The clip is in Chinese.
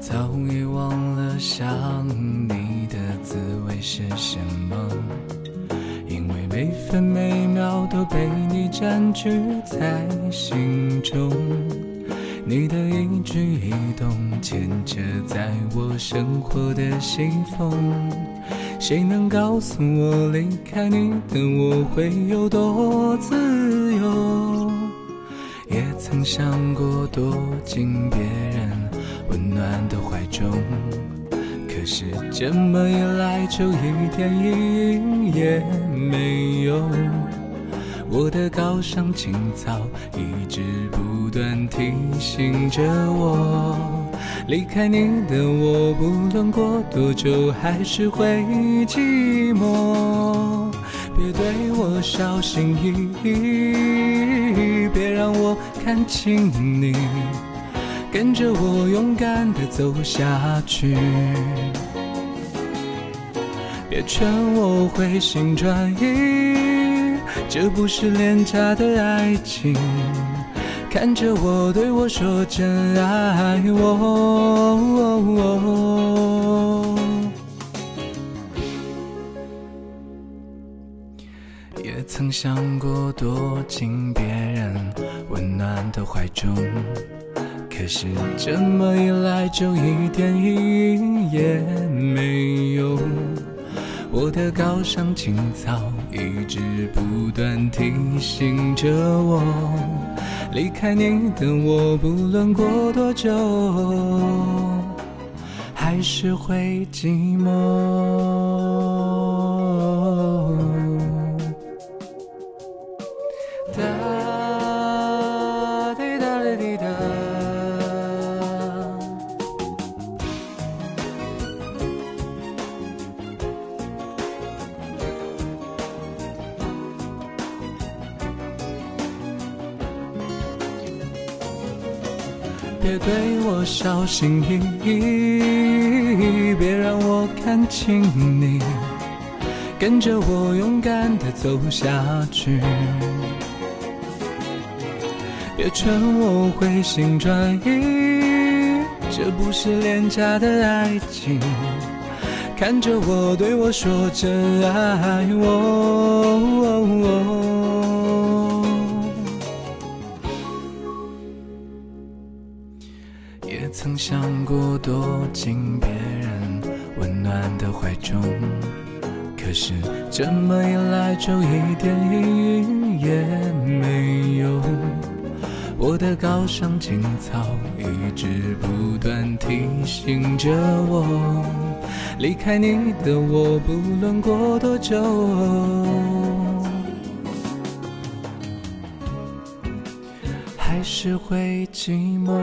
早已忘。想你的滋味是什么，因为每分每秒都被你占据在心中。你的一举一动牵扯在我生活的西风，谁能告诉我离开你的我会有多自由？也曾想过躲进别人温暖的怀中，是这么一来就一点意义也没有。我的高尚情操一直不断提醒着我，离开你的我，不论过多久还是会寂寞。别对我小心翼翼，别让我看清你，跟着我勇敢的走下去。别劝我回心转意，这不是廉价的爱情。看着我，对我说真爱我。曾想过躲进别人温暖的怀中，可是这么一来就一点意义也没有。我的高尚情操一直不断提醒着我，离开你的我，不论过多久，还是会寂寞。别对我小心翼翼，别让我看清你，跟着我勇敢地走下去。别劝我回心转意，这不是廉价的爱情。看着我，对我说真爱我。也曾想过躲进别人温暖的怀中，可是这么一来就一点意义也没有。我的高尚情操一直不断提醒着我，离开你的我，不论过多久，还是会寂寞。